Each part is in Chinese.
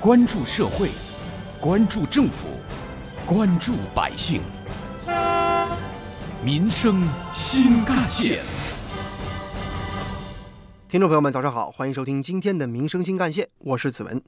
关注社会，关注政府，关注百姓，民生新干线。听众朋友们，早上好，欢迎收听今天的《民生新干线》，我是子文。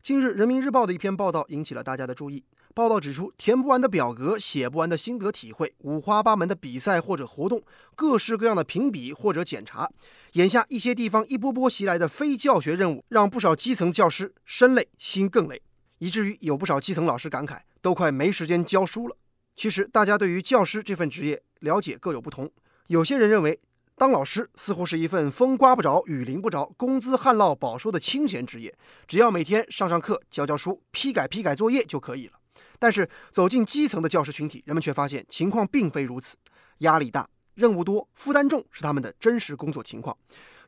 近日，《人民日报》的一篇报道引起了大家的注意。报道指出，填不完的表格、写不完的心得体会、五花八门的比赛或者活动、各式各样的评比或者检查，眼下一些地方一波波袭来的非教学任务，让不少基层教师身累心更累，以至于有不少基层老师感慨，都快没时间教书了。其实，大家对于教师这份职业了解各有不同，有些人认为。当老师似乎是一份风刮不着、雨淋不着、工资旱涝保收的清闲职业，只要每天上上课、教教书、批改批改作业就可以了。但是走进基层的教师群体，人们却发现情况并非如此，压力大、任务多、负担重是他们的真实工作情况。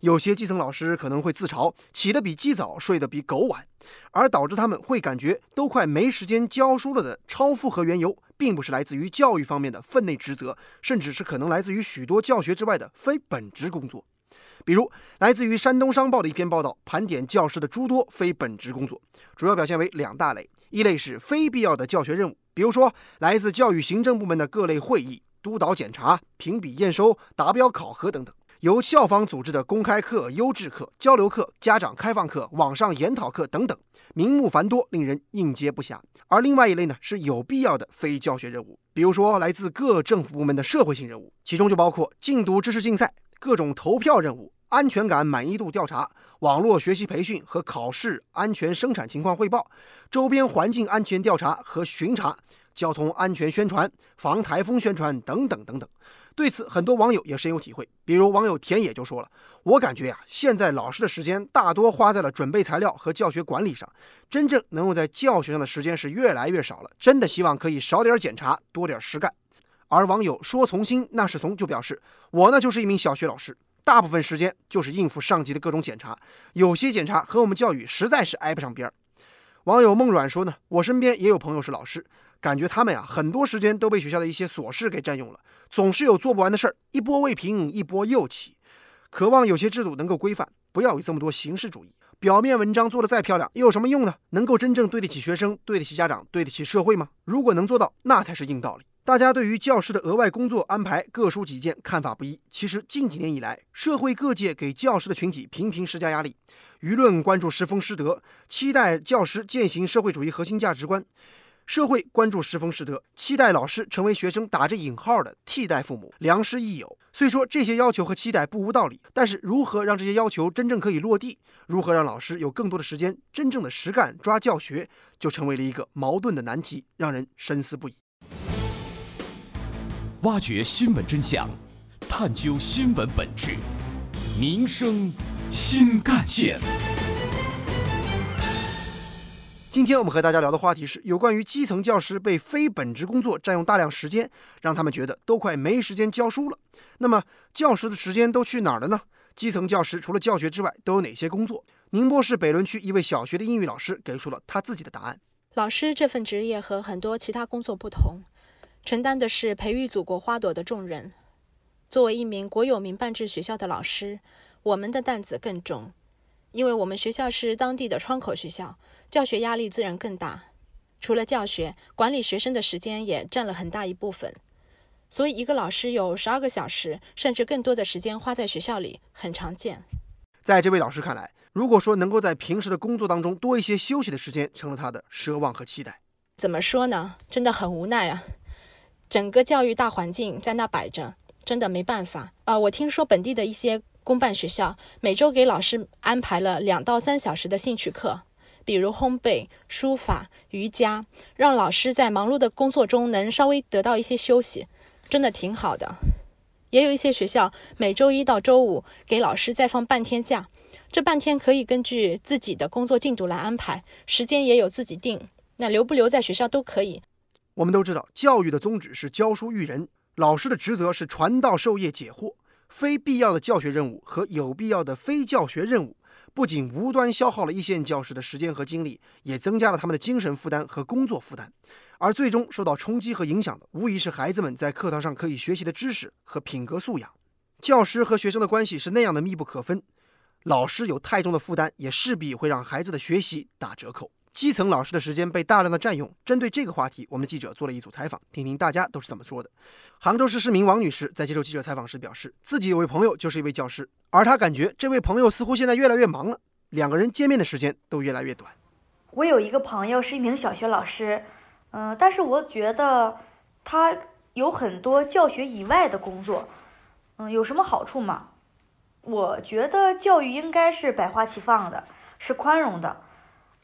有些基层老师可能会自嘲起得比鸡早，睡得比狗晚，而导致他们会感觉都快没时间教书了的超负荷缘由。并不是来自于教育方面的分内职责，甚至是可能来自于许多教学之外的非本职工作。比如，来自于山东商报的一篇报道，盘点教师的诸多非本职工作，主要表现为两大类：一类是非必要的教学任务，比如说来自教育行政部门的各类会议、督导检查、评比验收、达标考核等等；由校方组织的公开课、优质课、交流课、家长开放课、网上研讨课等等。名目繁多，令人应接不暇。而另外一类呢，是有必要的非教学任务，比如说来自各政府部门的社会性任务，其中就包括禁毒知识竞赛、各种投票任务、安全感满意度调查、网络学习培训和考试安全生产情况汇报、周边环境安全调查和巡查、交通安全宣传、防台风宣传等等等等。对此，很多网友也深有体会。比如网友田野就说了：“我感觉呀，现在老师的时间大多花在了准备材料和教学管理上，真正能用在教学上的时间是越来越少了。真的希望可以少点检查，多点实干。”而网友说：“从心那是从”就表示：“我呢就是一名小学老师，大部分时间就是应付上级的各种检查，有些检查和我们教育实在是挨不上边儿。”网友梦软说呢：“我身边也有朋友是老师，感觉他们呀很多时间都被学校的一些琐事给占用了。”总是有做不完的事儿，一波未平，一波又起。渴望有些制度能够规范，不要有这么多形式主义。表面文章做得再漂亮，又有什么用呢？能够真正对得起学生，对得起家长，对得起社会吗？如果能做到，那才是硬道理。大家对于教师的额外工作安排各抒己见，看法不一。其实近几年以来，社会各界给教师的群体频频施加压力，舆论关注师风师德，期待教师践行社会主义核心价值观。社会关注师风师德，期待老师成为学生打着引号的替代父母、良师益友。虽说这些要求和期待不无道理，但是如何让这些要求真正可以落地，如何让老师有更多的时间真正的实干抓教学，就成为了一个矛盾的难题，让人深思不已。挖掘新闻真相，探究新闻本质，民生新干线。今天我们和大家聊的话题是有关于基层教师被非本职工作占用大量时间，让他们觉得都快没时间教书了。那么教师的时间都去哪儿了呢？基层教师除了教学之外都有哪些工作？宁波市北仑区一位小学的英语老师给出了他自己的答案。老师这份职业和很多其他工作不同，承担的是培育祖国花朵的重任。作为一名国有民办制学校的老师，我们的担子更重。因为我们学校是当地的窗口学校，教学压力自然更大。除了教学，管理学生的时间也占了很大一部分。所以，一个老师有十二个小时，甚至更多的时间花在学校里，很常见。在这位老师看来，如果说能够在平时的工作当中多一些休息的时间，成了他的奢望和期待。怎么说呢？真的很无奈啊！整个教育大环境在那摆着，真的没办法啊！我听说本地的一些。公办学校每周给老师安排了两到三小时的兴趣课，比如烘焙、书法、瑜伽，让老师在忙碌的工作中能稍微得到一些休息，真的挺好的。也有一些学校每周一到周五给老师再放半天假，这半天可以根据自己的工作进度来安排，时间也有自己定，那留不留在学校都可以。我们都知道，教育的宗旨是教书育人，老师的职责是传道授业解惑。非必要的教学任务和有必要的非教学任务，不仅无端消耗了一线教师的时间和精力，也增加了他们的精神负担和工作负担。而最终受到冲击和影响的，无疑是孩子们在课堂上可以学习的知识和品格素养。教师和学生的关系是那样的密不可分，老师有太重的负担，也势必会让孩子的学习打折扣。基层老师的时间被大量的占用。针对这个话题，我们记者做了一组采访，听听大家都是怎么说的。杭州市市民王女士在接受记者采访时表示，自己有位朋友就是一位教师，而她感觉这位朋友似乎现在越来越忙了，两个人见面的时间都越来越短。我有一个朋友是一名小学老师，嗯，但是我觉得他有很多教学以外的工作，嗯，有什么好处吗？我觉得教育应该是百花齐放的，是宽容的，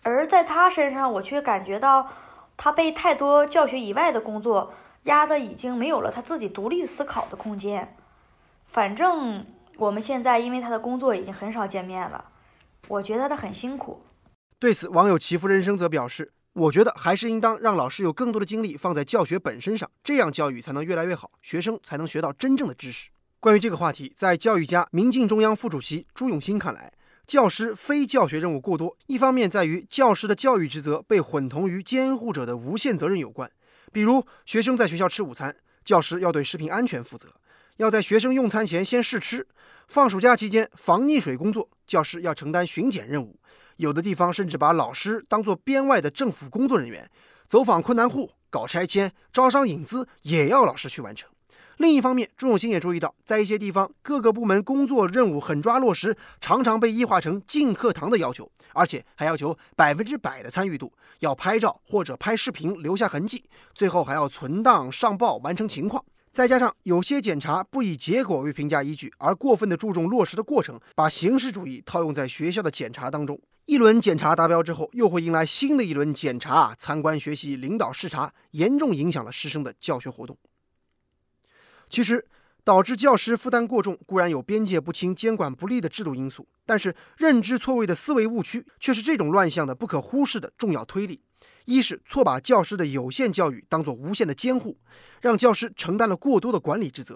而在他身上，我却感觉到他被太多教学以外的工作压得已经没有了他自己独立思考的空间。反正我们现在因为他的工作已经很少见面了，我觉得他很辛苦。对此，网友祈福人生则表示：“我觉得还是应当让老师有更多的精力放在教学本身上，这样教育才能越来越好，学生才能学到真正的知识。”关于这个话题，在教育家、民进中央副主席朱永新看来，教师非教学任务过多，一方面在于教师的教育职责被混同于监护者的无限责任有关。比如，学生在学校吃午餐，教师要对食品安全负责，要在学生用餐前先试吃；放暑假期间防溺水工作，教师要承担巡检任务。有的地方甚至把老师当作编外的政府工作人员，走访困难户、搞拆迁、招商引资，也要老师去完成。另一方面，朱永新也注意到，在一些地方，各个部门工作任务狠抓落实，常常被异化成进课堂的要求，而且还要求百分之百的参与度，要拍照或者拍视频留下痕迹，最后还要存档上报完成情况。再加上有些检查不以结果为评价依据，而过分的注重落实的过程，把形式主义套用在学校的检查当中。一轮检查达标之后，又会迎来新的一轮检查、参观、学习、领导视察，严重影响了师生的教学活动。其实，导致教师负担过重，固然有边界不清、监管不力的制度因素，但是认知错位的思维误区却是这种乱象的不可忽视的重要推力。一是错把教师的有限教育当作无限的监护，让教师承担了过多的管理职责；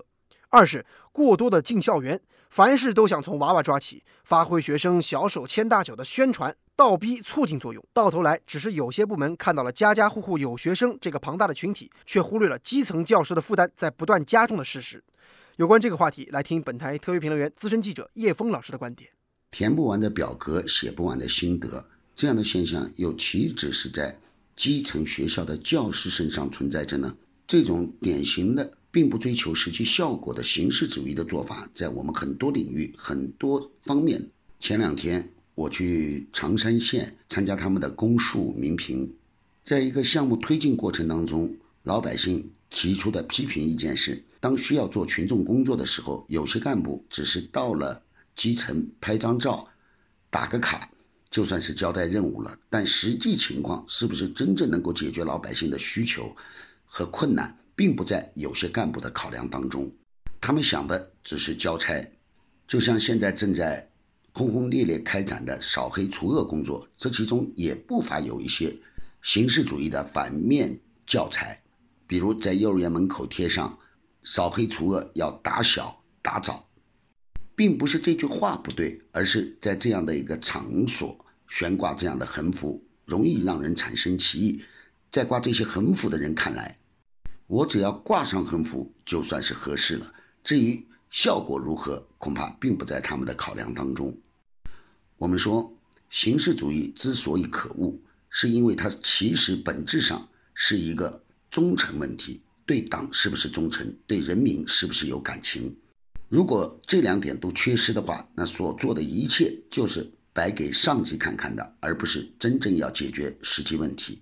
二是过多的进校园，凡事都想从娃娃抓起，发挥学生小手牵大脚的宣传。倒逼促进作用，到头来只是有些部门看到了家家户户有学生这个庞大的群体，却忽略了基层教师的负担在不断加重的事实。有关这个话题，来听本台特约评论员、资深记者叶峰老师的观点。填不完的表格，写不完的心得，这样的现象又岂止是在基层学校的教师身上存在着呢？这种典型的并不追求实际效果的形式主义的做法，在我们很多领域、很多方面，前两天。我去常山县参加他们的公述民评，在一个项目推进过程当中，老百姓提出的批评意见是：当需要做群众工作的时候，有些干部只是到了基层拍张照、打个卡，就算是交代任务了。但实际情况是不是真正能够解决老百姓的需求和困难，并不在有些干部的考量当中。他们想的只是交差，就像现在正在。轰轰烈烈开展的扫黑除恶工作，这其中也不乏有一些形式主义的反面教材，比如在幼儿园门口贴上“扫黑除恶要打小打早”，并不是这句话不对，而是在这样的一个场所悬挂这样的横幅，容易让人产生歧义。在挂这些横幅的人看来，我只要挂上横幅就算是合适了，至于效果如何，恐怕并不在他们的考量当中。我们说，形式主义之所以可恶，是因为它其实本质上是一个忠诚问题：对党是不是忠诚，对人民是不是有感情。如果这两点都缺失的话，那所做的一切就是摆给上级看看的，而不是真正要解决实际问题。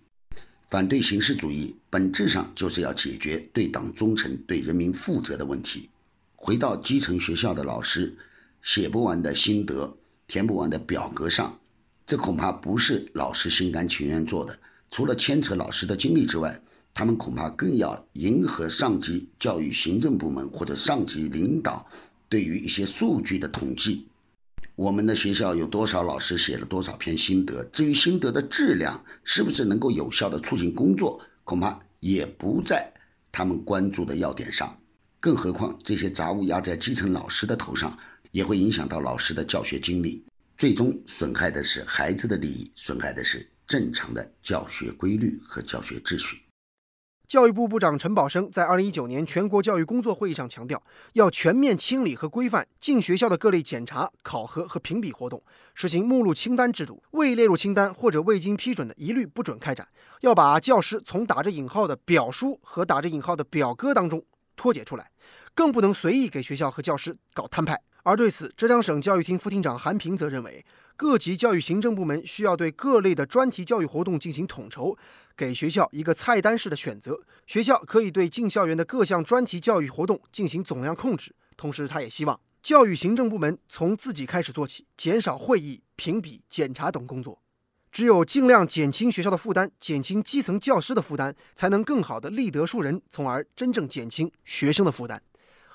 反对形式主义，本质上就是要解决对党忠诚、对人民负责的问题。回到基层学校的老师，写不完的心得。填不完的表格上，这恐怕不是老师心甘情愿做的。除了牵扯老师的精力之外，他们恐怕更要迎合上级教育行政部门或者上级领导对于一些数据的统计。我们的学校有多少老师写了多少篇心得？至于心得的质量是不是能够有效的促进工作，恐怕也不在他们关注的要点上。更何况这些杂物压在基层老师的头上。也会影响到老师的教学精力，最终损害的是孩子的利益，损害的是正常的教学规律和教学秩序。教育部部长陈宝生在二零一九年全国教育工作会议上强调，要全面清理和规范进学校的各类检查、考核和评比活动，实行目录清单制度，未列入清单或者未经批准的，一律不准开展。要把教师从打着引号的“表叔”和打着引号的“表哥”当中脱解出来，更不能随意给学校和教师搞摊派。而对此，浙江省教育厅副厅长韩平则认为，各级教育行政部门需要对各类的专题教育活动进行统筹。给学校一个菜单式的选择，学校可以对进校园的各项专题教育活动进行总量控制。同时，他也希望教育行政部门从自己开始做起，减少会议、评比、检查等工作。只有尽量减轻学校的负担，减轻基层教师的负担，才能更好的立德树人，从而真正减轻学生的负担。